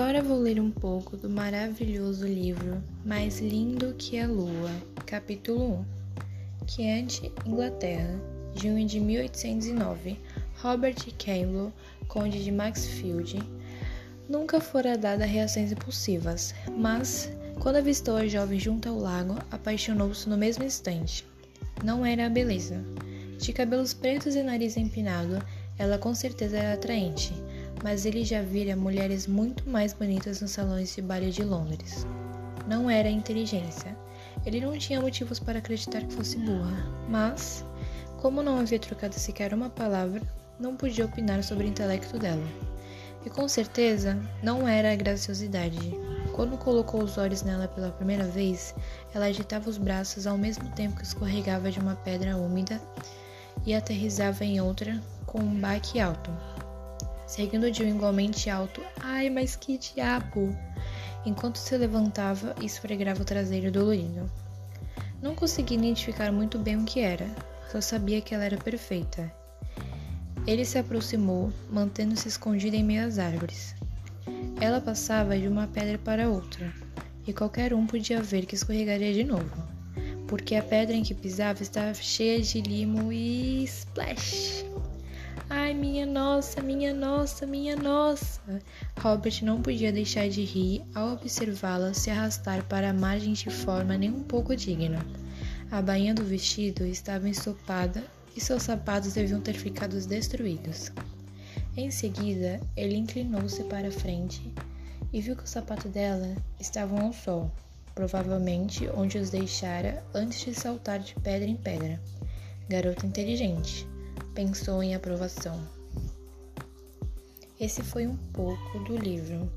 Agora vou ler um pouco do maravilhoso livro Mais Lindo que a Lua, capítulo 1, que é Inglaterra, junho de 1809, Robert Campbell, conde de Maxfield. Nunca fora dada reações impulsivas, mas, quando avistou a jovem junto ao lago, apaixonou-se no mesmo instante. Não era a beleza. De cabelos pretos e nariz empinado, ela com certeza era atraente, mas ele já vira mulheres muito mais bonitas nos salões de baile de Londres. Não era inteligência. Ele não tinha motivos para acreditar que fosse burra, mas, como não havia trocado sequer uma palavra, não podia opinar sobre o intelecto dela. E com certeza não era a graciosidade. Quando colocou os olhos nela pela primeira vez, ela agitava os braços ao mesmo tempo que escorregava de uma pedra úmida e aterrizava em outra com um baque alto, seguindo de um igualmente alto ai, mas que diabo! enquanto se levantava e esfregava o traseiro dolorido. Não conseguia identificar muito bem o que era, só sabia que ela era perfeita. Ele se aproximou, mantendo-se escondida em meio às árvores. Ela passava de uma pedra para outra, e qualquer um podia ver que escorregaria de novo porque a pedra em que pisava estava cheia de limo e splash! Ai, minha nossa, minha nossa, minha nossa! Robert não podia deixar de rir ao observá-la se arrastar para a margem de forma nem um pouco digna. A bainha do vestido estava ensopada e seus sapatos deviam ter ficado destruídos. Em seguida, ele inclinou-se para a frente e viu que o sapato dela estavam ao sol provavelmente onde os deixara antes de saltar de pedra em pedra. Garota inteligente, pensou em aprovação. Esse foi um pouco do livro